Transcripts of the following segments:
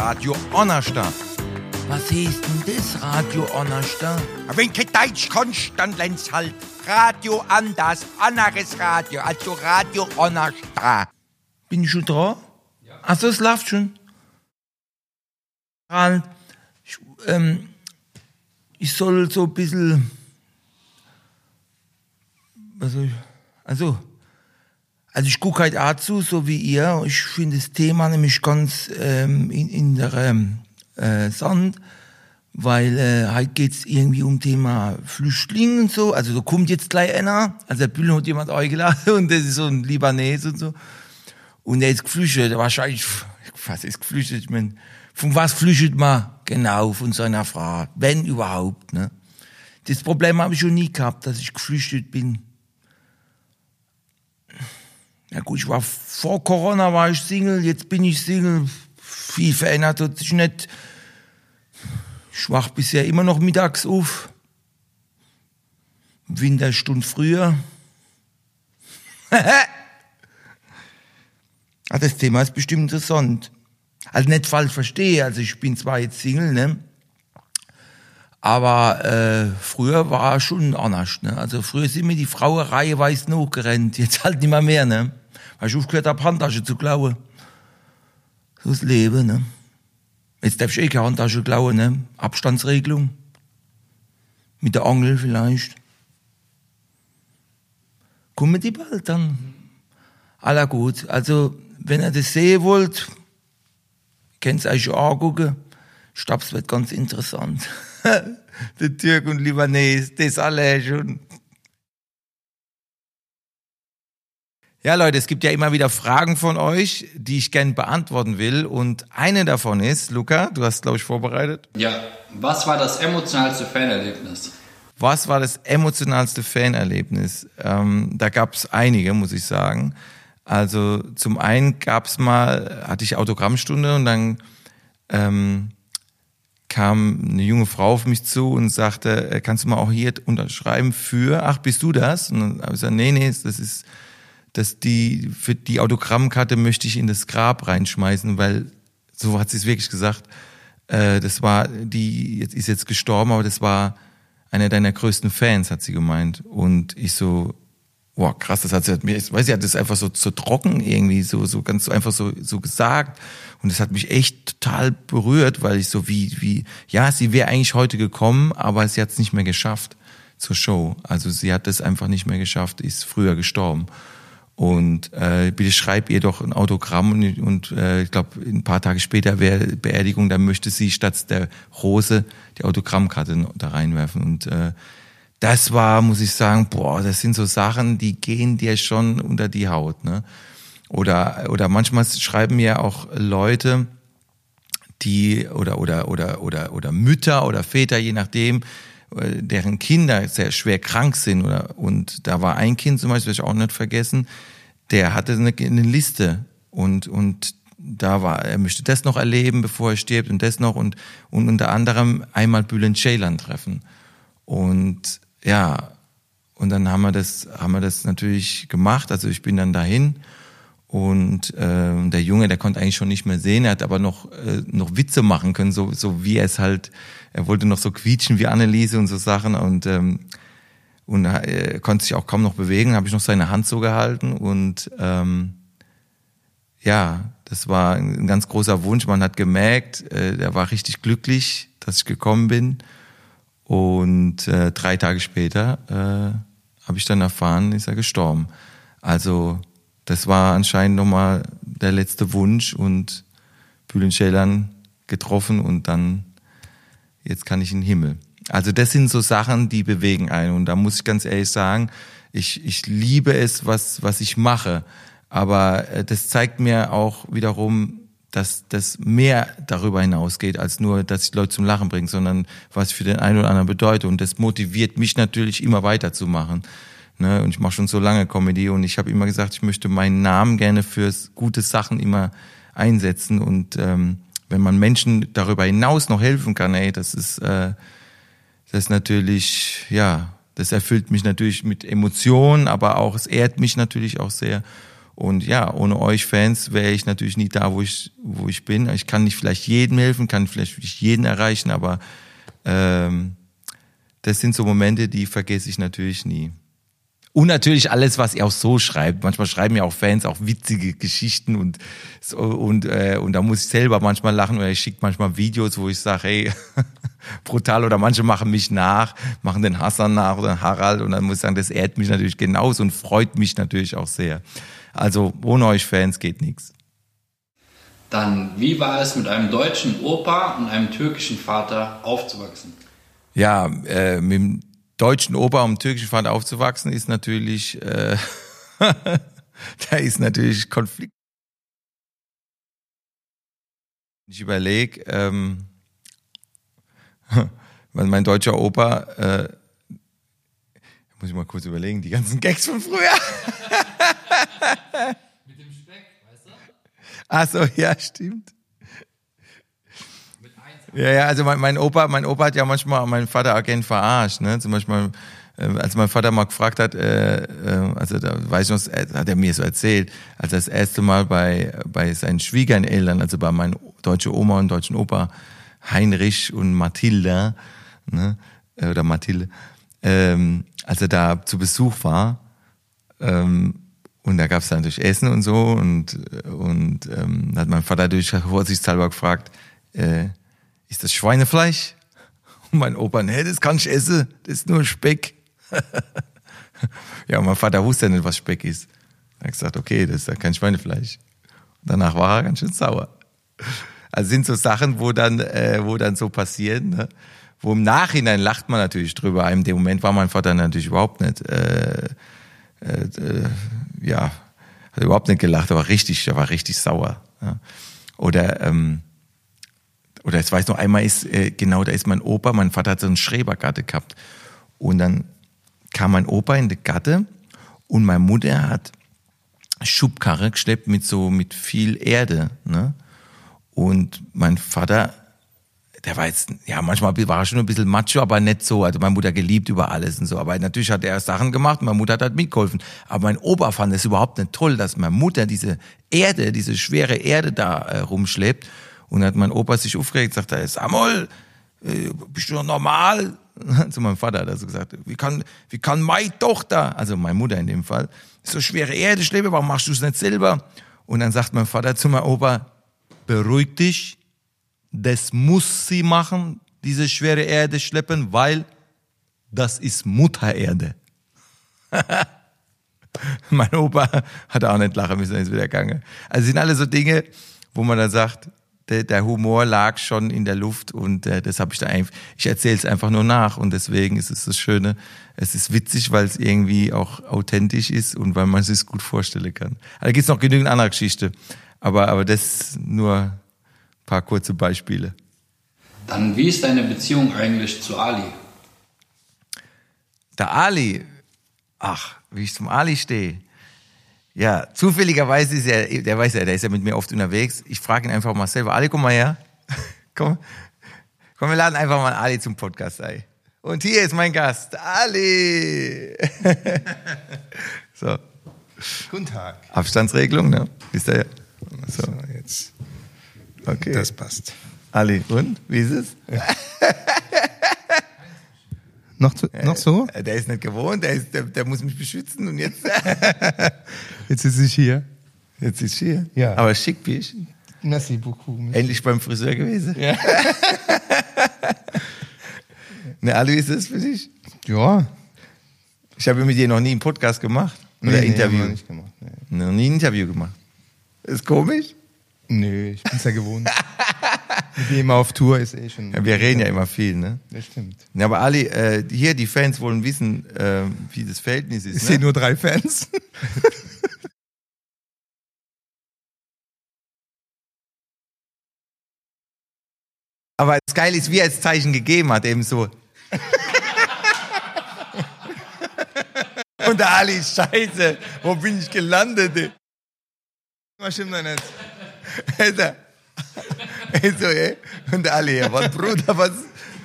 Radio Onnerstadt. Was hieß denn das, Radio Onnerstadt? Wenn kein Deutsch lernst halt Radio anders, anderes Radio, also Radio Onnerstadt. Bin ich schon dran? Ja. Achso, es läuft schon. Ich, ähm, ich soll so ein bisschen. Also, also, also ich gucke halt auch zu, so wie ihr. Ich finde das Thema nämlich ganz ähm, in, in der ähm, äh, Sand, weil äh, halt geht's irgendwie um Thema Flüchtlinge und so. Also da kommt jetzt gleich einer. Also der Bühne hat jemand eingeladen und das ist so ein Libanes und so. Und er ist geflüchtet, wahrscheinlich, was ist geflüchtet? Ich mein, von was flüchtet man? Genau, von seiner Frau, wenn überhaupt. Ne? Das Problem habe ich schon nie gehabt, dass ich geflüchtet bin. Ja gut, ich war vor Corona war ich Single, jetzt bin ich Single. Viel verändert hat sich nicht. Ich wach bisher immer noch mittags auf. Winterstunde früher. ah, das Thema ist bestimmt interessant. Also nicht falsch verstehe, also ich bin zwar jetzt Single, ne? Aber äh, früher war schon anders, ne? Also früher sind mir die Frauen reiheweise noch gerannt, jetzt halt nicht mehr mehr, ne? Weil ich aufgehört habe, Handtasche zu klauen. So das Leben, ne? Jetzt darf ich eh keine Handtasche klauen, ne? Abstandsregelung. Mit der Angel vielleicht. Kommen die bald dann? Aller gut. Also, wenn ihr das sehen wollt, könnt ihr euch angucken. Es wird ganz interessant. der Türk und Libanese, das alle schon. Ja, Leute, es gibt ja immer wieder Fragen von euch, die ich gerne beantworten will. Und eine davon ist, Luca, du hast, glaube ich, vorbereitet. Ja, was war das emotionalste Fanerlebnis? Was war das emotionalste Fanerlebnis? Ähm, da gab es einige, muss ich sagen. Also zum einen gab es mal, hatte ich Autogrammstunde und dann ähm, kam eine junge Frau auf mich zu und sagte, äh, kannst du mal auch hier unterschreiben für, ach, bist du das? Und dann habe ich gesagt, nee, nee, das ist dass die, für die Autogrammkarte möchte ich in das Grab reinschmeißen, weil, so hat sie es wirklich gesagt, äh, das war, die jetzt, ist jetzt gestorben, aber das war einer deiner größten Fans, hat sie gemeint. Und ich so, boah, krass, das hat sie, mir, weiß sie hat das einfach so, so trocken irgendwie, so, so ganz so einfach so, so gesagt. Und das hat mich echt total berührt, weil ich so wie, wie, ja, sie wäre eigentlich heute gekommen, aber sie hat es nicht mehr geschafft zur Show. Also sie hat es einfach nicht mehr geschafft, ist früher gestorben. Und äh, bitte schreib ihr doch ein Autogramm und, und äh, ich glaube, ein paar Tage später wäre Beerdigung, dann möchte sie statt der Rose die Autogrammkarte da reinwerfen. Und äh, das war, muss ich sagen, boah, das sind so Sachen, die gehen dir schon unter die Haut. Ne? Oder, oder manchmal schreiben mir auch Leute, die oder oder oder oder oder Mütter oder Väter, je nachdem, deren Kinder sehr schwer krank sind oder und da war ein Kind zum Beispiel, das ich auch nicht vergessen, der hatte eine, eine Liste und und da war, er möchte das noch erleben, bevor er stirbt und das noch und und unter anderem einmal Bülent Ceylan treffen. Und ja und dann haben wir das haben wir das natürlich gemacht, also ich bin dann dahin und äh, der Junge, der konnte eigentlich schon nicht mehr sehen, er hat aber noch äh, noch Witze machen können, so so wie er es halt er wollte noch so quietschen wie Anneliese und so Sachen und ähm, und äh, konnte sich auch kaum noch bewegen, habe ich noch seine Hand so gehalten und ähm, ja, das war ein ganz großer Wunsch. Man hat gemerkt, äh, er war richtig glücklich, dass ich gekommen bin. Und äh, drei Tage später äh, habe ich dann erfahren, ist er gestorben. Also das war anscheinend nochmal der letzte Wunsch und Bülent Ceylan getroffen und dann jetzt kann ich in den Himmel. Also das sind so Sachen, die bewegen einen. Und da muss ich ganz ehrlich sagen, ich, ich liebe es, was, was ich mache. Aber äh, das zeigt mir auch wiederum, dass das mehr darüber hinausgeht, als nur, dass ich Leute zum Lachen bringe, sondern was für den einen oder anderen bedeutet. Und das motiviert mich natürlich immer weiterzumachen. Ne? Und ich mache schon so lange Comedy und ich habe immer gesagt, ich möchte meinen Namen gerne fürs gute Sachen immer einsetzen. Und ähm, wenn man Menschen darüber hinaus noch helfen kann, ey, das ist, äh, das ist natürlich, ja, das erfüllt mich natürlich mit Emotionen, aber auch, es ehrt mich natürlich auch sehr. Und ja, ohne euch Fans wäre ich natürlich nie da, wo ich, wo ich bin. Ich kann nicht vielleicht jedem helfen, kann vielleicht nicht jeden erreichen, aber ähm, das sind so Momente, die vergesse ich natürlich nie. Und natürlich alles, was ihr auch so schreibt. Manchmal schreiben ja auch Fans auch witzige Geschichten und so, und äh, und da muss ich selber manchmal lachen oder ich schicke manchmal Videos, wo ich sage, hey, brutal oder manche machen mich nach, machen den Hassan nach oder den Harald und dann muss ich sagen, das ehrt mich natürlich genauso und freut mich natürlich auch sehr. Also ohne euch Fans geht nichts. Dann, wie war es mit einem deutschen Opa und einem türkischen Vater aufzuwachsen? Ja, äh, mit dem deutschen Opa und türkischen Vater aufzuwachsen ist natürlich, äh, da ist natürlich Konflikt. Ich überlege, ähm, weil mein deutscher Opa, äh, muss ich mal kurz überlegen, die ganzen Gags von früher. Mit dem Speck, weißt du? Ach so, ja, stimmt. Ja, ja, also mein, mein Opa, mein Opa hat ja manchmal meinen Vater Agent verarscht, ne? Zum Beispiel, äh, als mein Vater mal gefragt hat, äh, äh, also da weiß ich noch, äh, hat er mir so erzählt, als er das erste Mal bei bei seinen Schwiegereltern, also bei meinen deutschen Oma und deutschen Opa Heinrich und Mathilda, ne? äh, Oder Mathilde, ähm, als er da zu Besuch war, ähm, und da gab es natürlich Essen und so und und ähm, hat mein Vater durch vorsichtshalber gefragt, äh, ist das Schweinefleisch? Und mein Opa, nee, das kann ich essen, das ist nur Speck. ja, mein Vater wusste ja nicht, was Speck ist. Er hat gesagt, okay, das ist ja kein Schweinefleisch. Und danach war er ganz schön sauer. Also sind so Sachen, wo dann, äh, wo dann so passieren, ne? wo im Nachhinein lacht man natürlich drüber. In dem Moment war mein Vater natürlich überhaupt nicht, äh, äh, äh, ja, hat überhaupt nicht gelacht, er war richtig, er war richtig sauer. Ja? Oder ähm, oder jetzt weiß noch einmal ist, äh, genau, da ist mein Opa, mein Vater hat so einen Schrebergatte gehabt. Und dann kam mein Opa in die Gatte und meine Mutter hat Schubkarre geschleppt mit so, mit viel Erde, ne? Und mein Vater, der war jetzt, ja, manchmal war er schon ein bisschen macho, aber nicht so. Also meine Mutter geliebt über alles und so. Aber natürlich hat er Sachen gemacht, meine Mutter hat halt mitgeholfen. Aber mein Opa fand es überhaupt nicht toll, dass meine Mutter diese Erde, diese schwere Erde da äh, rumschleppt. Und hat mein Opa sich aufgeregt, sagt er, Samuel, äh, bist du noch normal? Zu meinem Vater hat er so gesagt, wie kann, wie kann meine Tochter, also meine Mutter in dem Fall, so schwere Erde schleppen, warum machst du es nicht selber? Und dann sagt mein Vater zu meinem Opa, beruhig dich, das muss sie machen, diese schwere Erde schleppen, weil das ist Muttererde. mein Opa hat auch nicht lachen müssen, ist wieder gegangen. Also sind alle so Dinge, wo man dann sagt, der, der Humor lag schon in der Luft und äh, das habe ich da einfach, ich erzähle es einfach nur nach und deswegen ist es das Schöne, es ist witzig, weil es irgendwie auch authentisch ist und weil man es sich gut vorstellen kann. Also, da gibt's noch genügend andere Geschichte, aber, aber das nur ein paar kurze Beispiele. Dann, wie ist deine Beziehung eigentlich zu Ali? Der Ali, ach, wie ich zum Ali stehe. Ja, zufälligerweise ist er, der weiß ja, der ist ja mit mir oft unterwegs. Ich frage ihn einfach mal selber, Ali, komm mal her. komm, komm, wir laden einfach mal Ali zum Podcast ein. Und hier ist mein Gast, Ali. so, Guten Tag. Abstandsregelung, ne? Ist er, so, So, jetzt. okay. Das passt. Ali, und? Wie ist es? Noch, zu, noch so? Äh, Der ist nicht gewohnt, der, ist, der, der muss mich beschützen und jetzt, Jetzt ist ich hier. jetzt ist hier. Ja. Aber schick bist Merci beaucoup. Endlich beim Friseur gewesen. Ja. Ne, Ali, wie ist das für dich? ja. Ich habe mit dir noch nie einen Podcast gemacht. Oder Nee, nee, Interview. haben wir nicht gemacht. Nee. noch nie ein Interview gemacht. Ist komisch. Nö, ich bin's ja gewohnt. Mit dem auf Tour ist eh schon. Ja, wir reden ja immer viel, ne? Das stimmt. Ja, aber Ali, äh, hier, die Fans wollen wissen, äh, wie das Verhältnis ist. Ich ne? sehe nur drei Fans. Aber das Geile ist, wie er das Zeichen gegeben hat, eben so. Und der Ali, scheiße, wo bin ich gelandet? Was stimmt doch nicht? Alter. so, ey. Und der Ali, ja, was, Bruder, was,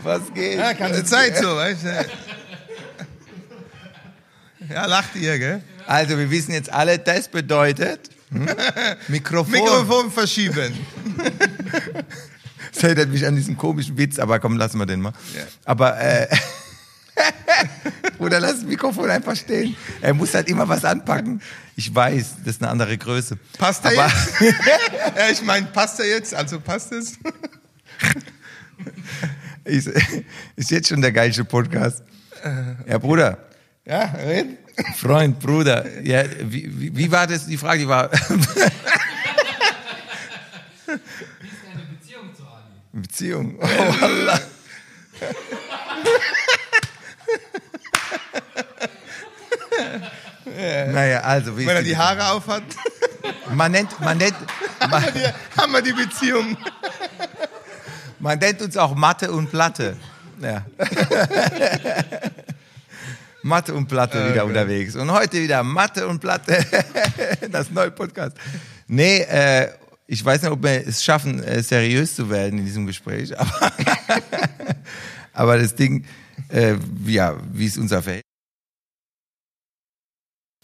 was geht? Ja, ganze Zeit so, weißt du? Ja, lacht ihr, gell? Also, wir wissen jetzt alle, das bedeutet hm? Mikrofon. Mikrofon verschieben. Das erinnert mich an diesen komischen Witz, aber komm, lassen wir den mal. Ja. Aber, äh, Bruder, lass das Mikrofon einfach stehen. Er muss halt immer was anpacken. Ich weiß, das ist eine andere Größe. Passt er Aber- jetzt? ja, ich meine, passt er jetzt? Also passt es? Ist, ist jetzt schon der geilste Podcast. Ja, Bruder, Ja, red. Freund, Bruder. Ja, wie, wie, wie war das? Die Frage, die war. Beziehung. Oh, Allah. naja, also, wie Wenn er die Haare aufhat, man nennt, man nennt, man, haben wir die Beziehung. man nennt uns auch Mathe und Platte. Ja. Mathe und Platte wieder unterwegs. Und heute wieder Mathe und Platte. das neue Podcast. Nee, äh, ich weiß nicht, ob wir es schaffen, äh, seriös zu werden in diesem Gespräch. Aber, aber das Ding, äh, ja, wie ist unser Verhältnis?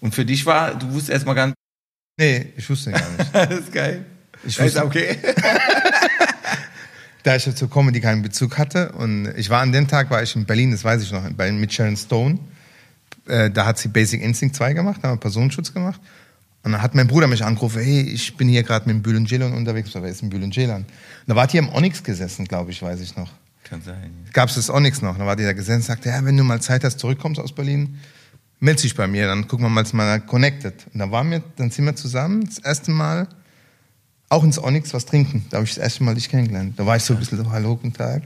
Und für dich war, du wusstest erstmal gar nicht, Nee, ich wusste gar nicht. das ist geil. Ich Das ist wusste, okay. da ich zur Comedy keinen Bezug hatte und ich war an dem Tag, war ich in Berlin, das weiß ich noch, in Berlin mit Sharon Stone. Äh, da hat sie Basic Instinct 2 gemacht, da haben wir Personenschutz gemacht. Und dann hat mein Bruder mich angerufen, hey, ich bin hier gerade mit dem Bülent Ceylan unterwegs. Wer ist denn Bülent Ceylan? Da war die im Onyx gesessen, glaube ich, weiß ich noch. Kann sein. Gab es das Onyx noch. Da war die da gesessen und sagte, ja, wenn du mal Zeit hast, zurückkommst aus Berlin, meld dich bei mir, dann gucken wir mal, mal connected. Und da waren wir, dann sind wir zusammen, das erste Mal, auch ins Onyx was trinken. Da habe ich das erste Mal dich kennengelernt. Da war ich so ein bisschen so, hallo, guten Tag.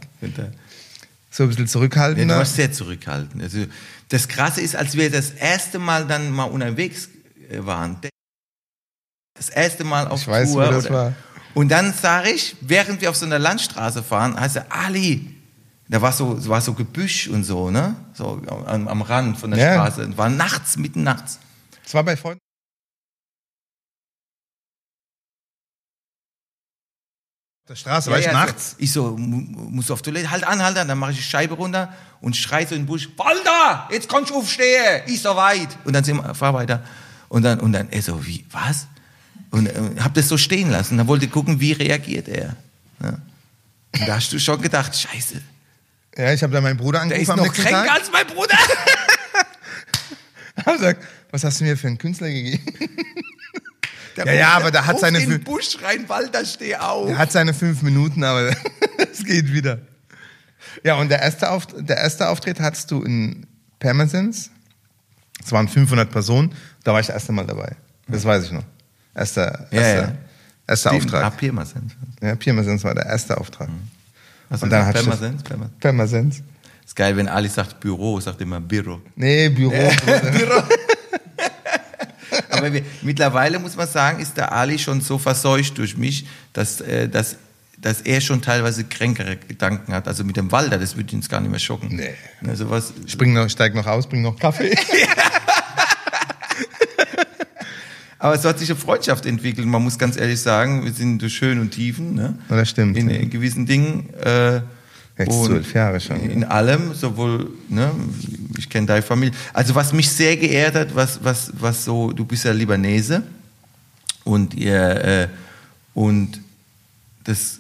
So ein bisschen Ja, du warst sehr zurückhaltend. Also das Krasse ist, als wir das erste Mal dann mal unterwegs äh, waren, das erste Mal auf Ich weiß, Tour. wo das oder- war. Und dann sage ich, während wir auf so einer Landstraße fahren, heißt er, Ali, da war so, war so Gebüsch und so, ne? So am, am Rand von der Ja. Straße. War nachts, mitten nachts. Das war bei Freunden. Auf der Straße, war ich Ja, ja, nachts. So, ich so, mu- muss auf Toilette, halt an, halt an. Dann mache ich die Scheibe runter und schrei so in den Busch, Walter, jetzt kannst du aufstehen, ist so weit. Und dann sind wir, fahr weiter. Und dann, und dann, er so, wie, was? Und äh, hab das so stehen lassen. Dann wollte ich gucken, wie reagiert er. Ja. Und da hast du schon gedacht, scheiße, Ja, ich habe da meinen Bruder der angerufen ist am noch kränker als mein Bruder. Hab gesagt, was hast du mir für einen Künstler gegeben? Der Ja, ja, aber da hat seine in den Busch rein, Walter, steh auf. Er hat seine fünf Minuten, aber es geht wieder. Ja, und der erste, Auf der erste Auftritt hattest du in Pirmasens. Es waren 500 Personen. Da war ich das erste Mal dabei. Das weiß ich noch. Erster, Ja, erster, ja. erster Auftrag. Mal sind. Ja, Pirmasens war der erste Auftrag. Was Und dann hat Pirmasens, Pirmasens. Ist geil, wenn Ali sagt Büro, sagt immer Büro. Nee, Büro. Bruder. Aber wir, mittlerweile muss man sagen, ist der Ali schon so verseucht durch mich, dass, äh, dass, dass er schon teilweise kränkere Gedanken hat. Also mit dem Walder, das würde uns gar nicht mehr schocken. Nee. Ne, sowas, Spring noch, steig noch aus, bring noch Kaffee. aber es hat sich eine Freundschaft entwickelt. Man muss ganz ehrlich sagen, wir sind durch Höhen und Tiefen. Ne? Ja, das stimmt. In, in gewissen Dingen. Äh, Jetzt zwölf Jahre schon. In allem, sowohl, ne, ich kenne deine Familie. Also was mich sehr geehrt hat, was, was, was so, du bist ja Libanese und ihr, äh, und das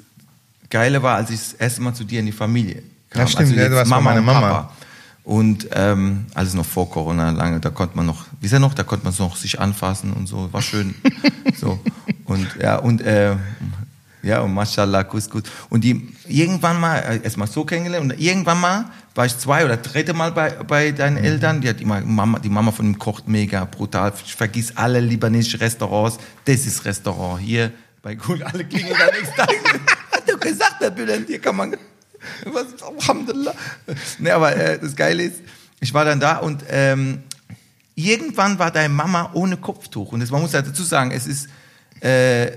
Geile war, als ich das erste Mal zu dir in die Familie kam. Ja, stimmt, ja, jetzt du warst meiner und Mama. Papa. Und ähm, alles noch vor Corona lange, da konnte man noch, wie ist er noch, da konnte man noch sich anfassen und so, war schön. so. Und ja, und äh, ja, und mashallah, gut, gut. Und die irgendwann mal, äh, erst mal so kennengelernt, und irgendwann mal war ich zwei oder dritte Mal bei, bei deinen Eltern. Die hat immer, Mama, die Mama von ihm kocht mega brutal. Ich vergiss alle libanesischen Restaurants. Das ist Restaurant hier bei Gut, alle klingeln da nichts. Hat er gesagt, der Bülent, hier kann man, was, Alhamdulillah. Ne, aber äh, das Geile ist, ich war dann da und ähm, irgendwann war deine Mama ohne Kopftuch. Und das, man muss ja dazu sagen, es ist, äh,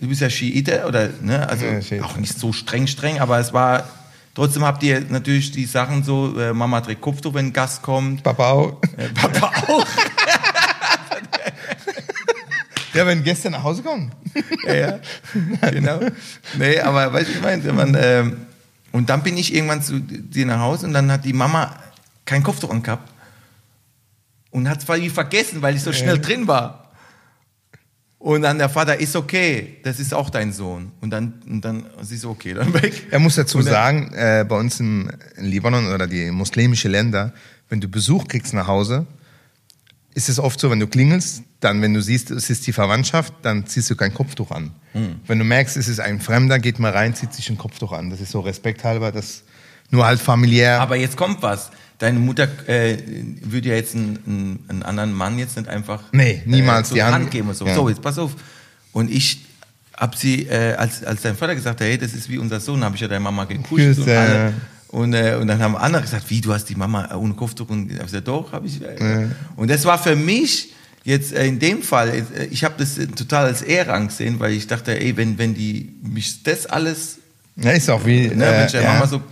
du bist ja Schiite oder, ne, also Ja, auch nicht so streng, streng, aber es war, trotzdem habt ihr natürlich die Sachen so, äh, Mama trägt Kopftuch, wenn ein Gast kommt, Papa auch. äh, Papa auch. Ja, wenn Gäste nach Hause kommen. ja, ja, genau. Nee, aber weißt du, ich meine, man, ähm, und dann bin ich irgendwann zu dir nach Hause und dann hat die Mama keinen Kopftuch angehabt. und hat es irgendwie vergessen, weil ich so schnell drin war. Und dann der Vater ist okay, das ist auch dein Sohn. Und dann, und dann sie ist okay, dann weg. Er muss dazu dann- sagen, äh, bei uns im in Libanon oder die muslimischen Länder, wenn du Besuch kriegst nach Hause, ist es oft so, wenn du klingelst, dann, wenn du siehst, es ist die Verwandtschaft, dann ziehst du kein Kopftuch an. Hm. Wenn du merkst, es ist ein Fremder, geht mal rein, zieht sich ein Kopftuch an. Das ist so respekthalber, das nur halt familiär. Aber jetzt kommt was. Deine Mutter äh, würde ja jetzt einen, einen, anderen Mann jetzt nicht einfach Nee, niemals äh, die Hand- Hand geben und so. Ja. So, jetzt pass auf. Und ich hab sie, äh, als, als dein Vater gesagt hat, hey, das ist wie unser Sohn, habe ich ja deine Mama gekuscht Küss, und äh. alle. Und, äh, und dann haben andere gesagt, wie, du hast die Mama ohne Kopftuch? Und ich hab gesagt, doch, habe ich. Äh. Und das war für mich jetzt äh, in dem Fall, äh, ich habe das äh, total als Ehre angesehen, weil ich dachte, ey, wenn, wenn die mich das alles ja, ist auch wie, Ne, wenn ich der äh, ja. Mama so,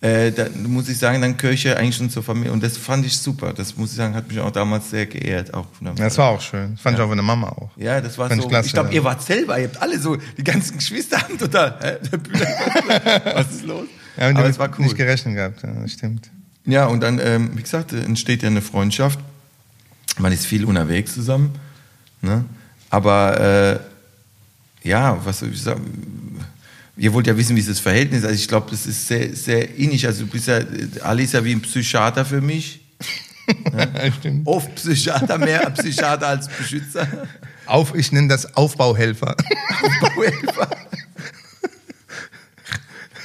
äh, da muss ich sagen, dann gehöre ich ja eigentlich schon zur Familie. Und das fand ich super. Das muss ich sagen, hat mich auch damals sehr geehrt. Auch der Das war auch schön. Das fand ich auch von der Mama auch. ja, das war Fand so. ich klasse, ich glaube, ja. ihr wart selber, ihr habt alle so, die ganzen Geschwister haben total, hä, was ist los? Ja, und Aber es war cool. nicht gerechnet gehabt, ja, das stimmt. Ja, und dann, ähm, wie gesagt, entsteht ja eine Freundschaft. Man ist viel unterwegs zusammen. Ne? Aber äh, ja, was soll ich sagen? Ihr wollt ja wissen, wie ist das Verhältnis Also ich glaube, das ist sehr, sehr innig. Also du bist ja, Ali ist ja wie ein Psychiater für mich. Stimmt. Oft Psychiater, mehr Psychiater als Beschützer. Auf, ich nenne das Aufbauhelfer.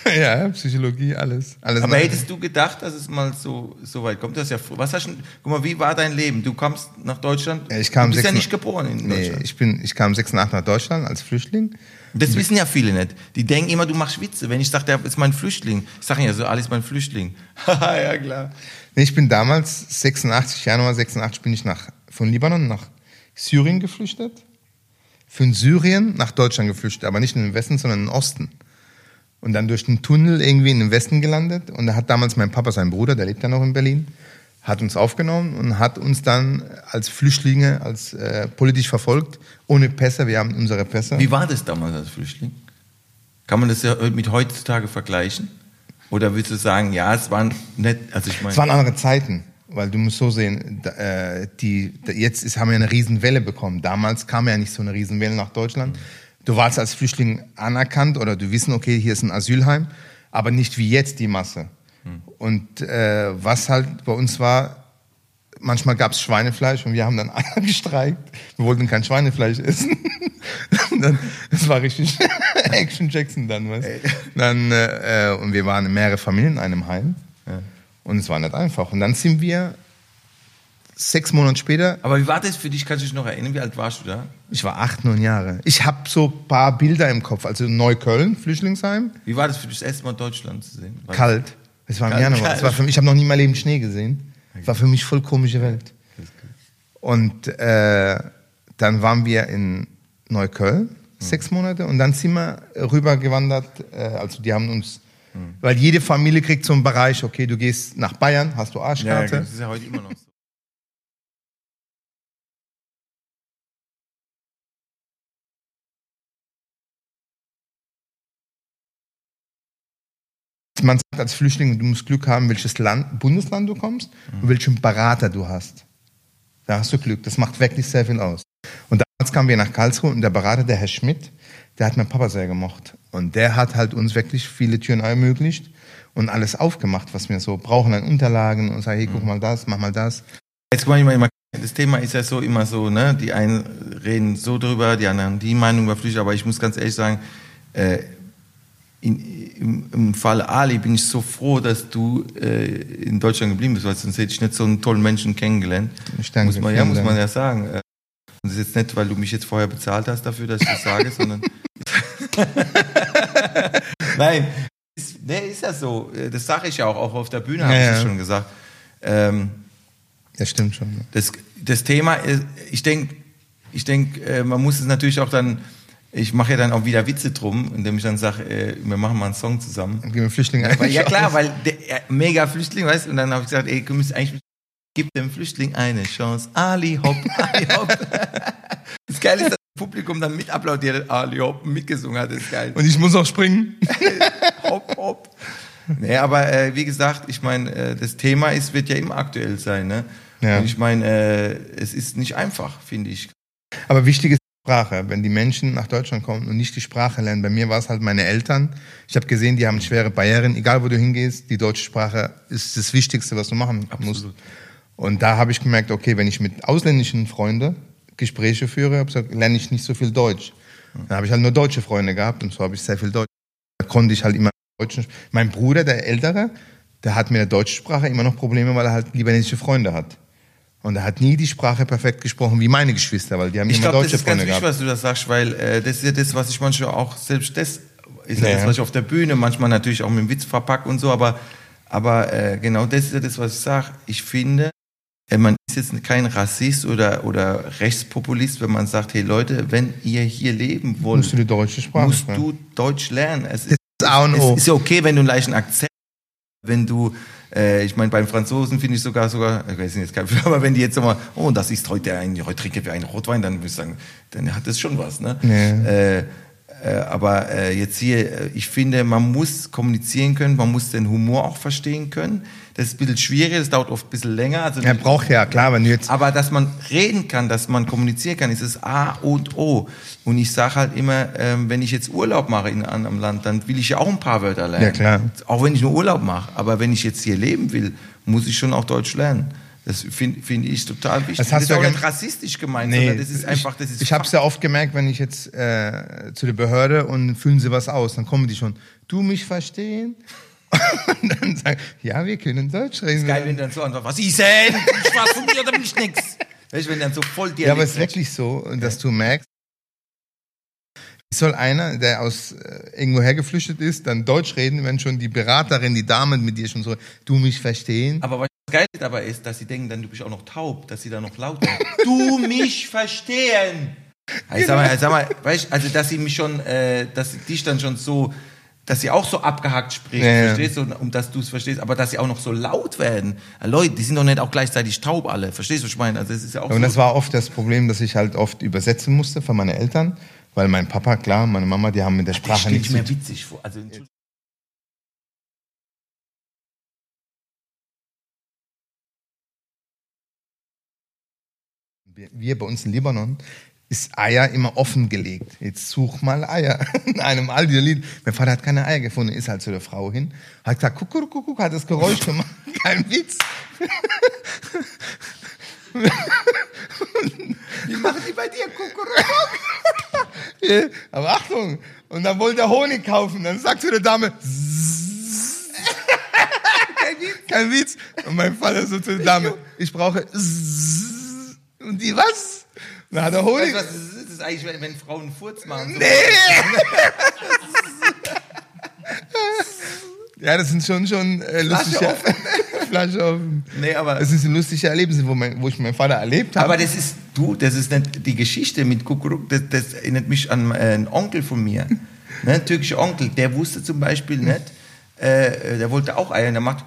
ja, Psychologie, alles. alles Aber hättest du gedacht, dass es mal so, so weit kommt? Das ja, was hast du, guck mal, wie war dein Leben? Du kommst nach Deutschland. Ja, ich kam du bist ja nicht geboren in Nee, Deutschland. ich, bin, ich kam 86 nach Deutschland als Flüchtling. Das wissen ja viele nicht. Die denken immer, du machst Witze. Wenn ich sage, der ist mein Flüchtling. Ich sage ja so, alles mein Flüchtling. Haha, ja klar. Nee, ich bin damals, 86, Januar 86, bin ich nach, von Libanon nach Syrien geflüchtet. Von Syrien nach Deutschland geflüchtet, aber nicht in den Westen, sondern in den Osten. Und dann durch den Tunnel irgendwie in den Westen gelandet. Und da hat damals mein Papa, sein Bruder, der lebt ja noch in Berlin, hat uns aufgenommen und hat uns dann als Flüchtlinge, als äh, politisch verfolgt, ohne Pässe. Wir haben unsere Pässe. Wie war das damals als Flüchtling? Kann man das ja mit heutzutage vergleichen? Oder würdest du sagen, ja, es waren nicht, also ich meine. Es waren andere Zeiten, weil du musst so sehen, äh, die, jetzt ist, haben wir eine Riesenwelle bekommen. Damals kam ja nicht so eine Riesenwelle nach Deutschland. Du warst als Flüchtling anerkannt oder du wissen, okay, hier ist ein Asylheim, aber nicht wie jetzt die Masse. Und äh, was halt bei uns war, manchmal gab es Schweinefleisch und wir haben dann alle gestreikt. Wir wollten kein Schweinefleisch essen. und dann, das war richtig Action Jackson dann, du. Dann, äh, äh, Und wir waren mehrere Familien in einem Heim. Und es war nicht einfach. Und dann sind wir sechs Monate später, aber wie war das für dich? Kannst du dich noch erinnern? Wie alt warst du da? ich war acht, neun Jahre. Ich habe so ein paar Bilder im Kopf. Also Neukölln, Flüchtlingsheim, Wie war das für dich, das erste Mal Deutschland zu sehen? War kalt. Es war im Kalt, Januar. Es war für mich, ich habe noch nie meinem Leben Schnee gesehen. Es war für mich voll komische Welt. Und äh, dann waren wir in Neukölln sechs Monate und dann sind wir rübergewandert. Äh, also die haben uns, weil jede Familie kriegt so einen Bereich. Okay, du gehst nach Bayern, hast du Ja, ja, Arschkarte. das ist ja heute immer noch so. Man sagt als Flüchtling, du musst Glück haben, welches Land, Bundesland du kommst und welchen Berater du hast. Da hast du Glück. Das macht wirklich sehr viel aus. Und damals kamen wir nach Karlsruhe und der Berater, der Herr Schmidt, der hat meinen Papa sehr gemocht. Und der hat halt uns wirklich viele Türen ermöglicht und alles aufgemacht, was wir so brauchen an Unterlagen und sagen, hey, guck mal das, mach mal das. Jetzt guck mal, immer, das Thema ist ja so immer so, ne? Die einen reden so drüber, die anderen die Meinung über Flüchtlinge, aber ich muss ganz ehrlich sagen, äh, in, im, im Fall Ali bin ich so froh, dass du äh, in Deutschland geblieben bist, weil sonst hätte ich nicht so einen tollen Menschen kennengelernt. Ich danke muss man, ja, muss man ja sagen. Äh, Und das ist jetzt nicht, weil du mich jetzt vorher bezahlt hast dafür, dass ich das sage, sondern. Nein, ist, nee, ist ja so. Äh, Das sage ich ja auch, auch auf der Bühne habe Ja, ich das ja. schon gesagt. Ähm, Das stimmt schon. das, das Thema ist, ich denke, ich denk, äh, man muss es natürlich auch dann, ich mache ja dann auch wieder Witze drum, indem ich dann sage, äh, wir machen mal einen Song zusammen. Dann gehen wir Flüchtlinge Weil, ja klar, weil der, er, mega Flüchtling, weißt du, und dann habe ich gesagt, ey, du müsst eigentlich, gib dem Flüchtling eine Chance. Ali hopp, Ali hopp. Das Geile ist, dass das Publikum dann mit applaudiert, hat, Ali hopp, mitgesungen hat, das ist geil. Und ich muss auch springen. hopp, hopp. Nee, aber äh, wie gesagt, ich meine, äh, das Thema ist, wird ja immer aktuell sein, ne? Ja. Und ich meine, äh, es ist nicht einfach, finde ich. Aber wichtig ist Sprache. Wenn die Menschen nach Deutschland kommen und nicht die Sprache lernen, bei mir war es halt meine Eltern. Ich habe gesehen, die haben schwere Barrieren. Egal, wo du hingehst, die deutsche Sprache ist das Wichtigste, was du machen musst. Und da habe ich gemerkt, okay, wenn ich mit ausländischen Freunden Gespräche führe, gesagt, lerne ich nicht so viel Deutsch. Dann habe ich halt nur deutsche Freunde gehabt und so habe ich sehr viel Deutsch. Da konnte ich halt immer Deutsch. Mein Bruder, der Ältere, der hat mit der deutschen Sprache immer noch Probleme, weil er halt libanesische Freunde hat. Und er hat nie die Sprache perfekt gesprochen wie meine Geschwister, weil die haben Ich immer glaube, das deutsche ist ganz Freunde wichtig, gehabt. was du das sagst, weil äh, das ist ja das, was ich manchmal auch, selbst das ist ja Ja. das, was ich auf der Bühne manchmal natürlich auch mit dem Witz verpacke und so, aber, aber äh, genau das ist ja das, was ich sage. Ich finde, äh, man ist jetzt kein Rassist oder, oder Rechtspopulist, wenn man sagt, hey Leute, wenn ihr hier leben wollt, Musst du die deutsche Sprache musst sprechen. du Deutsch lernen. Es Das ist A und O. es ist ja okay, wenn du einen leichten Akzent wenn du, äh, ich meine, beim Franzosen finde ich sogar, sogar, ich weiß jetzt kein, aber wenn die jetzt sagen, oh, das ist heute ein, heute trinken wir einen Rotwein, dann würde ich sagen, dann hat das schon was, ne? Ja. Äh, äh, aber äh, jetzt hier, äh, ich finde, man muss kommunizieren können, man muss den Humor auch verstehen können. Das ist ein bisschen schwierig, das dauert oft ein bisschen länger. Also Er braucht ja, klar, wenn du jetzt. aber dass man reden kann, dass man kommunizieren kann, ist das A und O. Und ich sage halt immer, ähm, wenn ich jetzt Urlaub mache in einem anderen Land, dann will ich ja auch ein paar Wörter lernen. Ja, klar. Auch wenn ich nur Urlaub mache. Aber wenn ich jetzt hier leben will, muss ich schon auch Deutsch lernen. Das finde find ich total wichtig. Das Das, hast ist du ja auch nicht rassistisch gemeint, sondern das ist einfach, das ist ich ich habe es ja oft gemerkt, wenn ich jetzt äh, zu der Behörde und füllen sie was aus, dann kommen die schon, du mich verstehen? und dann sagen, ja, wir können Deutsch reden. geil, wenn dann so antwortet, was ist denn? Ich war von mir, da bin ich nix. Weißt du, wenn dann so voll dir ja, aber es ist wirklich so, dass du merkst, soll einer, der aus äh, irgendwo hergeflüchtet ist, dann Deutsch reden, wenn schon die Beraterin, die Dame mit dir schon so, du mich verstehen? Aber was geil dabei ist, dass sie denken, dann du bist auch noch taub, dass sie dann noch lauter. du mich verstehen. Ich sag mal, sag mal, weißt, also dass sie mich schon, äh, dass sie dich dann schon so, dass sie auch so abgehackt spricht, Ja, verstehst du, um dass du es verstehst, aber dass sie auch noch so laut werden. Leute, die sind doch nicht auch gleichzeitig taub alle, verstehst du, was ich meine? Also es ist ja auch Und so. das war oft das Problem, dass ich halt oft übersetzen musste von meinen Eltern, weil mein Papa, klar, meine Mama, die haben mit der das Sprache stelle nichts ich zu mir witzig vor. Also. Wir- bei uns in Libanon ist Eier immer offen gelegt. Jetzt such mal Eier in einem Aldi-Lied. Mein Vater hat keine Eier gefunden, ist halt zu der Frau hin, hat gesagt, guck, guck, hat das Geräusch gemacht. Kein Witz. Wie machen die bei dir? Kuckuck? Aber Achtung, und dann wollte er Honig kaufen. Dann sagt zu der Dame, kein Witz. Und mein Vater so zu der Dame, ich brauche und die was? Dann hat er Honig. Weißt was das ist? Das ist eigentlich, wenn, wenn Frauen Furz machen. So. Ja, das sind schon schon äh, lustige Flasche offen. Nee, aber- das sind lustige Erlebnisse, wo, mein, wo ich meinen Vater erlebt habe. Aber das ist, du, das ist nicht die Geschichte mit Kuckuck, das, das erinnert mich an äh, einen Onkel von mir, ne, ein türkischer Onkel, der wusste zum Beispiel nicht, äh, der wollte auch Eier, der macht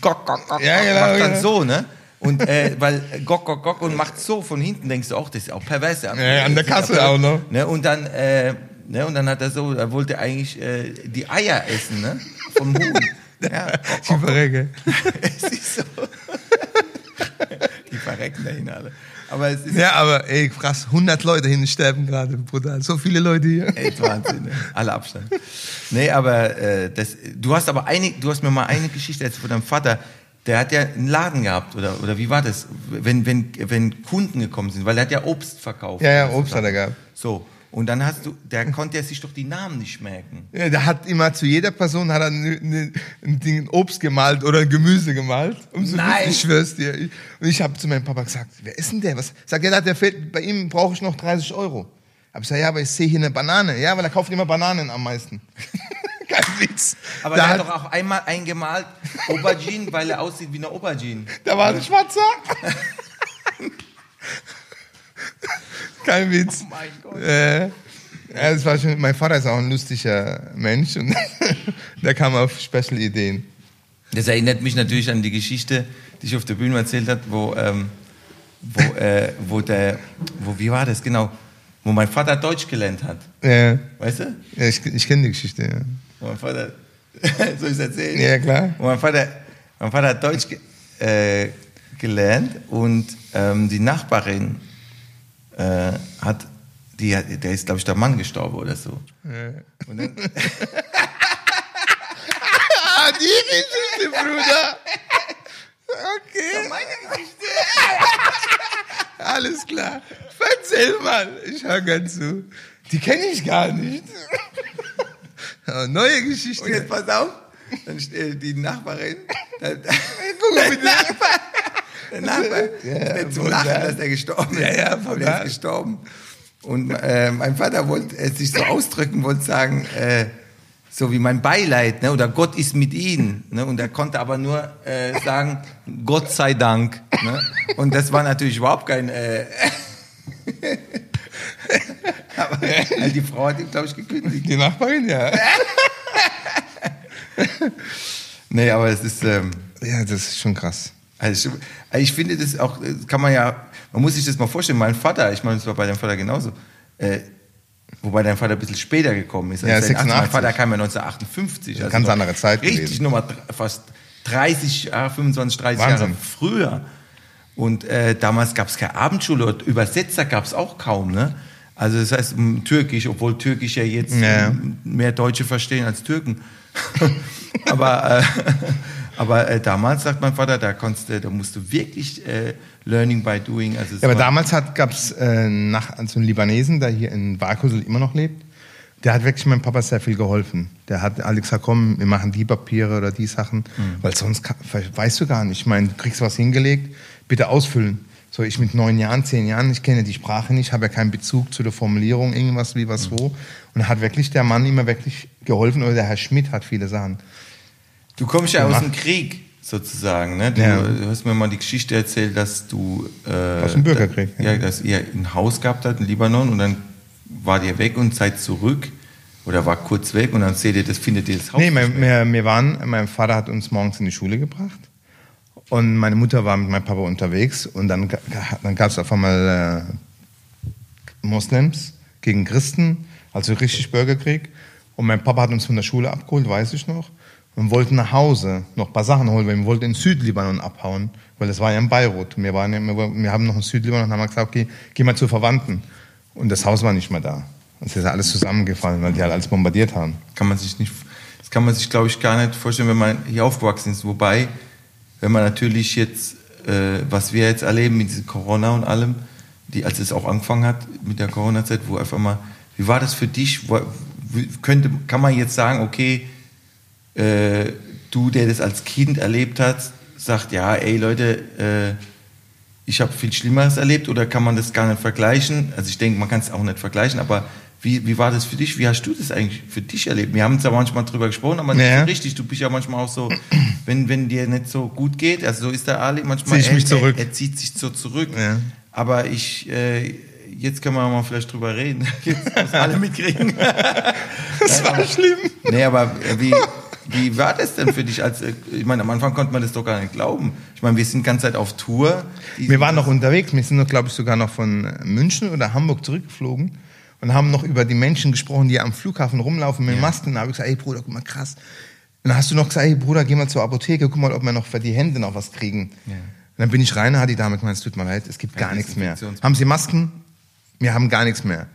Gok, Gok, Gok, Ja, genau, macht dann genau. so, ne? Und äh, weil äh, Gok, Gok, Gok und macht so von hinten, denkst du auch, das ist auch pervers. Ja, Ja, an der ist Kasse auch noch. Ne? Und dann, äh, ne, und dann hat er so, er wollte eigentlich äh, die Eier essen, ne? Vom Huhn. Ja, die Verrecke. es ist so. Die verrecken dahin alle. Aber es ist Ja, aber ey, krass, 100 Leute hin sterben gerade, brutal. So viele Leute hier. echt Wahnsinn, ne? alle Abstand. Nee, aber äh, das, du hast aber eine, du hast mir mal eine Geschichte erzählt von deinem Vater. Der hat ja einen Laden gehabt, oder, oder wie war das? Wenn, wenn, wenn Kunden gekommen sind, weil er hat ja Obst verkauft. Ja, ja, oder so Obst hat er gehabt. So. Und dann hast du, der konnte ja sich doch die Namen nicht merken. Ja, der hat immer zu jeder Person hat er ein Ding Obst gemalt oder ein Gemüse gemalt. Um so Nein. Ich schwör's dir. Und ich habe zu meinem Papa gesagt, wer ist denn der? Was? Sagt er, der fehlt, bei ihm brauche ich noch 30 Euro. Hab ich gesagt, ja, aber ich sehe hier eine Banane. Ja, weil er kauft immer Bananen am meisten. Kein Witz. Aber da, der hat hat, doch auch einmal eingemalt Aubergine, weil er aussieht wie eine Aubergine. da war ein Schwarzer. Kein Witz. Oh mein Gott. Äh, ja, das war schon, mein Vater ist auch ein lustiger Mensch und der kam auf Special Ideen. Das erinnert mich natürlich an die Geschichte, die ich auf der Bühne erzählt habe, wo, ähm, wo, äh, wo der, wo, wie war das genau, wo mein Vater Deutsch gelernt hat, Ja, weißt du? ja ich, ich kenne die Geschichte. Ja. Wo mein Vater, soll ich es erzählen? Ja, klar. Wo mein Vater, mein Vater hat Deutsch ge äh, gelernt und ähm, die Nachbarin äh, hat, die, der ist, glaube ich, der Mann gestorben oder so. Und dann, Ah, die Geschichte, Bruder. Okay. Alles klar. Erzähl mal. Ich höre ganz zu. Die kenne ich gar nicht. Neue Geschichte. und jetzt pass auf, dann steht die Nachbarin, Guck mal bitte. Der Nachbar, Ja, der zum Lachen, ja. dass der gestorben ist. Ja, ja, aber der ist gestorben. Und äh, mein Vater wollte äh, sich so ausdrücken, wollte sagen, äh, so wie mein Beileid, ne? oder Gott ist mit ihnen. Ne? Und er konnte aber nur äh, sagen, Gott sei Dank. Ne? Und das war natürlich überhaupt kein... Äh, aber äh, die Frau hat ihn, glaube ich, gekündigt. Die Nachbarin, ja. Nee, aber es ist... Ähm, Ja, das ist schon krass. Also ich, also ich finde das auch, das kann man ja, man muss sich das mal vorstellen, mein Vater, ich meine, das war bei deinem Vater genauso, äh, wobei dein Vater ein bisschen später gekommen ist. Ja, als dein- Mein 86. Vater kam ja 1958. Ja, ganz andere Zeit Richtig gewesen. nochmal fast 30, Jahre, 25, 30 Wahnsinn. Jahre früher. Und äh, damals gab es keine Abendschule und Übersetzer gab es auch kaum, ne? Also das heißt Türkisch, obwohl Türkisch ja jetzt Ja. mehr Deutsche verstehen als Türken. aber äh, aber äh, damals sagt mein Vater, da konntest du, da musst du wirklich äh, Learning by Doing. Also Ja, aber damals gab es äh, nach, also einen Libanesen, der hier in Warkusel immer noch lebt. Der hat wirklich meinem Papa sehr viel geholfen. Der hat Alex gesagt, komm, wir machen die Papiere oder die Sachen, Mhm. weil sonst kann, weißt du gar nicht. Ich meine, du kriegst was hingelegt, bitte ausfüllen. So, ich mit neun Jahren, zehn Jahren, ich kenne die Sprache nicht, habe ja keinen Bezug zu der Formulierung, irgendwas wie Mhm. was wo. Und hat wirklich der Mann immer wirklich geholfen, oder der Herr Schmidt hat viele Sachen. Du kommst ja aus dem Krieg sozusagen, ne? Du, Ja. du hast mir mal die Geschichte erzählt, dass du äh, Aus dem Bürgerkrieg, ja. dass ihr ein Haus gehabt habt in Libanon und dann wart ihr weg und seid zurück oder war kurz weg und dann seht ihr, das findet ihr das Haus. Nee, nicht wir, wir, waren, mein Vater hat uns morgens in die Schule gebracht und meine Mutter war mit meinem Papa unterwegs und dann, dann gab es auf einmal äh, Moslems gegen Christen, also richtig Bürgerkrieg. Und mein Papa hat uns von der Schule abgeholt, weiß ich noch, und wollten nach Hause noch ein paar Sachen holen, weil wir wollten in Südlibanon abhauen, weil das war ja in Beirut. Wir, waren wir, haben noch in Südlibanon und haben gesagt, okay, geh mal zu Verwandten. Und das Haus war nicht mehr da. Es ist alles zusammengefallen, weil die halt alles bombardiert haben. kann man sich nicht, das kann man sich, glaube ich, gar nicht vorstellen, wenn man hier aufgewachsen ist. Wobei, wenn man natürlich jetzt, äh, was wir jetzt erleben mit diesem Corona und allem, die, als es auch angefangen hat mit der Corona-Zeit, wo einfach mal, wie war das für dich? Wo, könnte, kann man jetzt sagen, okay, äh, du, der das als Kind erlebt hat, sagt, ja, ey Leute, äh, ich habe viel Schlimmeres erlebt oder kann man das gar nicht vergleichen? Also ich denke, man kann es auch nicht vergleichen, aber wie, wie war das für dich? Wie hast du das eigentlich für dich erlebt? Wir haben uns ja manchmal drüber gesprochen, aber nicht Ja. so richtig. Du bist ja manchmal auch so, wenn, wenn dir nicht so gut geht, also so ist der Ali manchmal, Zieh ich mich er, zurück. Er, er zieht sich so zurück. Ja. Aber ich, äh, jetzt können wir mal vielleicht drüber reden. Jetzt müssen alle mitkriegen. Das war schlimm. Nee, aber wie, wie war das denn für dich? Als, äh, ich meine, am Anfang konnte man das doch gar nicht glauben. Ich meine, wir sind die ganze Zeit auf Tour. Wir waren noch unterwegs, wir sind noch, glaube ich, sogar noch von äh, München oder Hamburg zurückgeflogen und haben noch über die Menschen gesprochen, die am Flughafen rumlaufen mit Masken. Da habe ich gesagt, ey Bruder, guck mal, krass. Und dann hast du noch gesagt, ey Bruder, geh mal zur Apotheke, guck mal, ob wir noch für die Hände noch was kriegen. Und dann bin ich rein, hat die Dame gemeint, es tut mir leid, es gibt Ja, gar nichts mehr. Haben Sie Masken? Wir haben gar nichts mehr.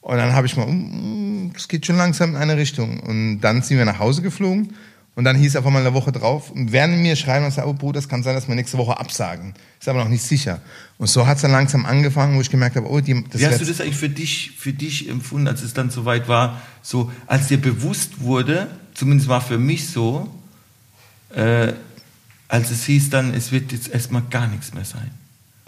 Und dann habe ich mal, mm, es geht schon langsam in eine Richtung. Und dann sind wir nach Hause geflogen. Und dann hieß auf einmal eine Woche drauf, und werden mir schreiben und sagen, oh Bruder, es kann sein, dass wir nächste Woche absagen. Ist aber noch nicht sicher. Und so hat es dann langsam angefangen, wo ich gemerkt habe, oh, die, das Wie hast du das eigentlich für dich, für dich empfunden, als es dann soweit war? So, als dir bewusst wurde, zumindest war für mich so, äh, als es hieß dann, es wird jetzt erstmal gar nichts mehr sein.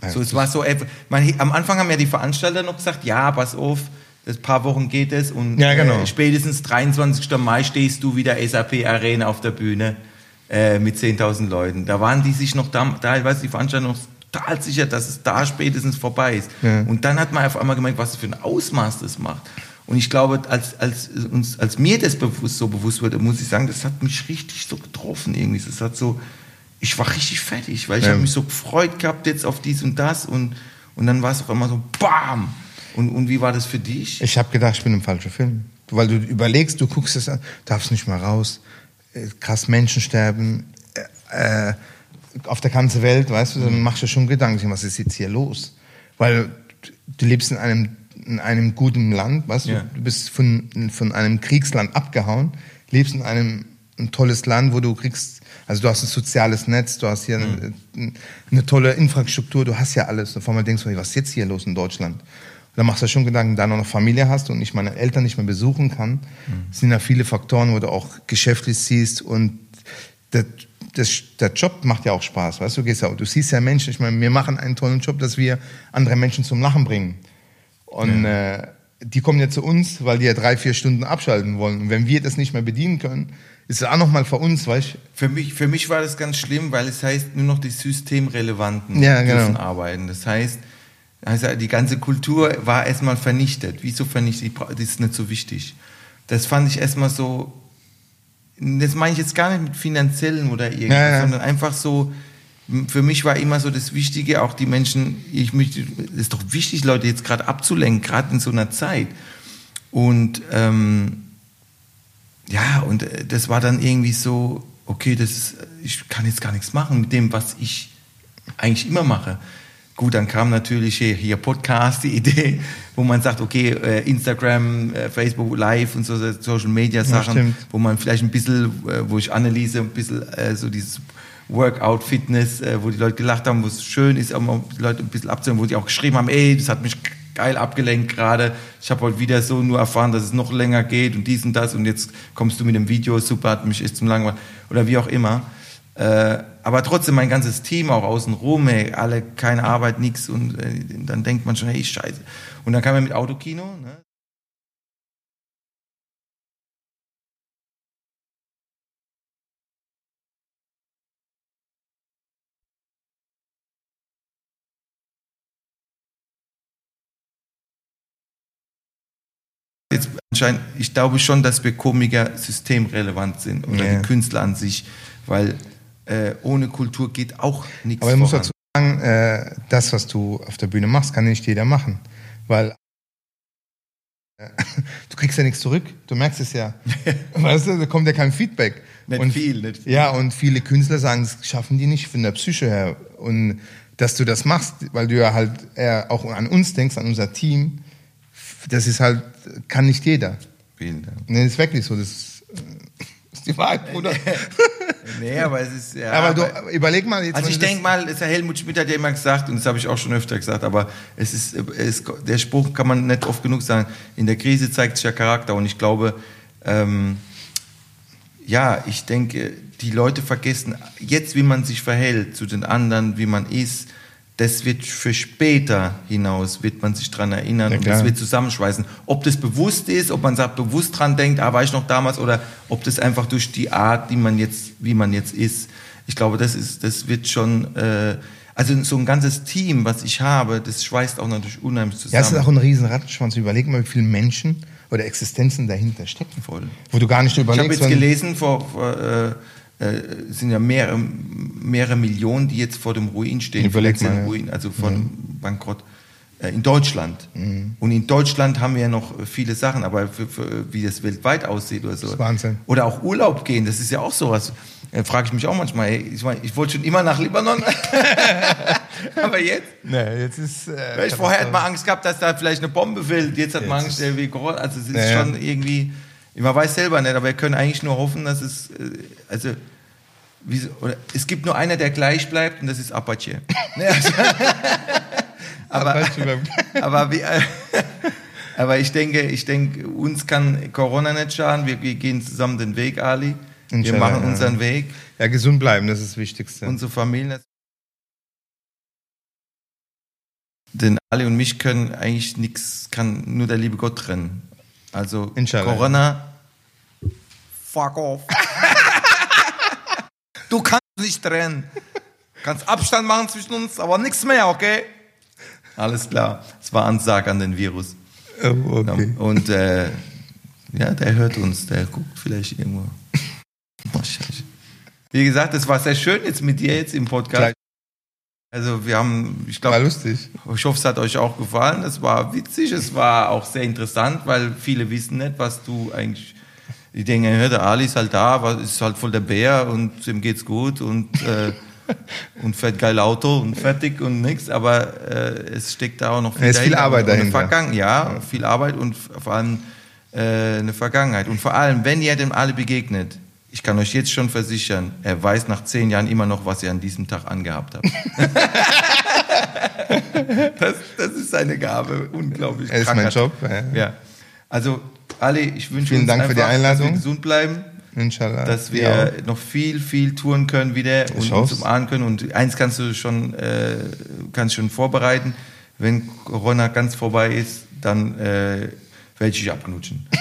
Ja, so, es war so, ey, man, am Anfang haben ja die Veranstalter noch gesagt, ja, pass auf, das paar Wochen geht es und Ja, genau. äh, spätestens 23. Mai stehst du wieder SAP Arena auf der Bühne äh, mit 10.000 Leuten. Da waren die sich noch da, teilweise die Veranstalter noch total sicher, dass es da spätestens vorbei ist. Ja. Und dann hat man auf einmal gemerkt, was für ein Ausmaß das macht. Und ich glaube, als, als, uns, als mir das bewusst, so bewusst wurde, muss ich sagen, das hat mich richtig so getroffen irgendwie. Das hat so, ich war richtig fertig, weil ich Ja. habe mich so gefreut gehabt jetzt auf dies und das und, und dann war es auf einmal so BAM! Und, und wie war das für dich? Ich habe gedacht, ich bin im falschen Film. Weil du überlegst, du guckst es an, darfst nicht mal raus, äh, krass Menschen sterben, äh, äh, auf der ganzen Welt, weißt du, dann machst du schon Gedanken, was ist jetzt hier los? Weil du lebst in einem, in einem guten Land, weißt Ja. du, du bist von, von einem Kriegsland abgehauen, lebst in einem ein tolles Land, wo du kriegst, also du hast ein soziales Netz, du hast hier eine, eine tolle Infrastruktur, du hast ja alles. Und auf einmal denkst du, was ist jetzt hier los in Deutschland? Dann machst du schon Gedanken, da du noch Familie hast und ich meine Eltern nicht mehr besuchen kann, sind ja viele Faktoren, wo du auch geschäftlich siehst und der, das, der Job macht ja auch Spaß, weißt du, gehst ja, du siehst ja Menschen, ich meine, wir machen einen tollen Job, dass wir andere Menschen zum Lachen bringen. Und äh, die kommen ja zu uns, weil die ja drei, vier Stunden abschalten wollen. Und wenn wir das nicht mehr bedienen können, ist es auch nochmal für uns, weißt du, Für mich, für mich war das ganz schlimm, weil es heißt, nur noch die Systemrelevanten Ja, genau. dürfen arbeiten. Das heißt, also die ganze Kultur war erstmal vernichtet. Wieso vernichtet? Das ist nicht so wichtig. Das fand ich erstmal so, das meine ich jetzt gar nicht mit finanziellen oder irgendwas, Ja, ja. sondern einfach so, für mich war immer so das Wichtige, auch die Menschen, ich möchte, es ist doch wichtig, Leute jetzt gerade abzulenken, gerade in so einer Zeit. Und ähm, ja, und äh, das war dann irgendwie so, okay, das ist, ich kann jetzt gar nichts machen mit dem, was ich eigentlich immer mache. Gut, dann kam natürlich hier, hier Podcast, die Idee, wo man sagt, okay, äh, Instagram, äh, Facebook Live und so so Social Media Sachen, stimmt. wo man vielleicht ein bisschen, äh, wo ich Anneliese ein bisschen so dieses Workout, Fitness, wo die Leute gelacht haben, wo es schön ist, mal die Leute ein bisschen abzuhören, wo die auch geschrieben haben, ey, das hat mich geil abgelenkt gerade. Ich habe heute wieder so nur erfahren, dass es noch länger geht und dies und das und jetzt kommst du mit dem Video, super, hat mich echt zum Langweilen oder wie auch immer. Äh, aber trotzdem mein ganzes Team auch außen rum, ey, alle keine Arbeit, nix und äh, dann denkt man schon, hey, scheiße. Und dann kam er mit Autokino, ne? Jetzt anscheinend, ich glaube schon, dass wir Komiker systemrelevant sind oder Ja. die Künstler an sich, weil äh, ohne Kultur geht auch nichts Aber ich muss voran. dazu sagen, äh, das, was du auf der Bühne machst, kann nicht jeder machen. Weil äh, du kriegst ja nichts zurück. Du merkst es ja. weißt du, da kommt ja kein Feedback. Nicht viel, nicht viel. Ja, und viele Künstler sagen, das schaffen die nicht von der Psyche her. Und dass du das machst, weil du ja halt auch an uns denkst, an unser Team, das ist halt, kann nicht jeder. Vielen Dank. Nee, das ist wirklich so. Das äh, ist die Wahrheit, Bruder. Nee, aber es ist ja. aber du, überleg mal jetzt. Also ich denke mal, es- der Helmut Schmidt hat ja immer gesagt, und das habe ich auch schon öfter gesagt, aber es ist, es, der Spruch kann man nicht oft genug sagen, in der Krise zeigt sich der Charakter und ich glaube, ähm, ja, ich denke, die Leute vergessen jetzt, wie man sich verhält zu den anderen, wie man ist, das wird für später hinaus, wird man sich dran erinnern Ja, und das wird zusammenschweißen. Ob das bewusst ist, ob man sagt, bewusst dran denkt, ah, war ich noch damals, oder ob das einfach durch die Art, die man jetzt, wie man jetzt ist. Ich glaube, das ist, das wird schon, äh, also so ein ganzes Team, was ich habe, das schweißt auch natürlich unheimlich zusammen. Ja, es ist auch ein riesen Rattenschwanz. Überleg mal, wie viele Menschen oder Existenzen dahinter stecken. Voll. Wo du gar nicht Ich habe überlegst. jetzt gelesen, vor, vor äh, äh, es sind ja mehrere, mehrere Millionen, die jetzt vor dem Ruin stehen, Überleg mal, ja. Mhm. Ruin, also vor dem Bankrott äh, in Deutschland. Und in Deutschland haben wir ja noch viele Sachen, aber für, für, wie das weltweit aussieht oder so. Das ist Wahnsinn. Oder auch Urlaub gehen, das ist ja auch sowas. Da frage ich mich auch manchmal, ey, ich, mein, ich wollte schon immer nach Libanon, aber jetzt? Nee, jetzt ist. Äh, vorher hat man Angst gehabt, dass da vielleicht eine Bombe fällt. Jetzt hat man Jetzt Angst, ist- der wie. Also es ist ja. schon irgendwie. Man weiß selber nicht, aber wir können eigentlich nur hoffen, dass es. äh, Also. Wie, oder, es gibt nur einer, der gleich bleibt, und das ist Apache. Ne, also, aber, aber, wie, aber ich denke, ich denke, uns kann Corona nicht schaden. Wir, wir gehen zusammen den Weg, Ali. Wir machen unseren Weg, Ja, gesund bleiben, das ist das Wichtigste. unsere Familien. Denn Ali und mich können eigentlich nichts, kann nur der liebe Gott trennen. Also Inshallah. Corona, fuck off. du kannst nicht trennen. Kannst Abstand machen zwischen uns, aber nichts mehr, okay? Alles klar. Es war Ansage an den Virus. Oh, okay. Und äh, ja, der hört uns, der guckt vielleicht irgendwo. Wie gesagt, es war sehr schön jetzt mit dir jetzt im Podcast. Also wir haben, ich glaube, lustig. ich hoffe, es hat euch auch gefallen. Es war witzig, es war auch sehr interessant, weil viele wissen nicht, was du eigentlich. Die denken, ja, der Ali ist halt da, ist halt voll der Bär und ihm geht's gut und äh, und fährt geil Auto und fertig und nichts, aber äh, es steckt da auch noch viel, Es ist viel. Arbeit dahinter. Vergangen ja, viel Arbeit und vor allem äh, eine Vergangenheit. Und vor allem, wenn ihr dem alle begegnet, ich kann euch jetzt schon versichern, er weiß nach zehn Jahren immer noch, was ihr an diesem Tag angehabt habt. das, das ist seine Gabe, unglaublich. Er ist mein Job, ja. Ja. Also, Ali, ich wünsche Vielen uns Dank für die einfach, dass wir Einladung. gesund bleiben Inshallah. dass Ja. wir noch viel, viel touren können wieder und Ich uns umarmen können. Und eins kannst du schon, äh, kannst schon vorbereiten. Wenn Corona ganz vorbei ist, dann äh, werde ich dich abknutschen.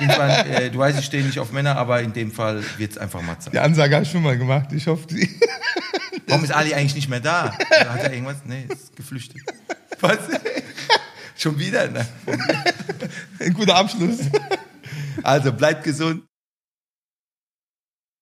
Äh, du weißt, ich stehe nicht auf Männer, aber in dem Fall wird es einfach mal Zeit. Die Ansage habe ich schon mal gemacht. Ich hoffe, die. Warum ist Ali eigentlich nicht mehr da? Hat er irgendwas? Nee, ist geflüchtet. Was? Schon wieder? Ne? Ein guter Abschluss. Also bleibt gesund.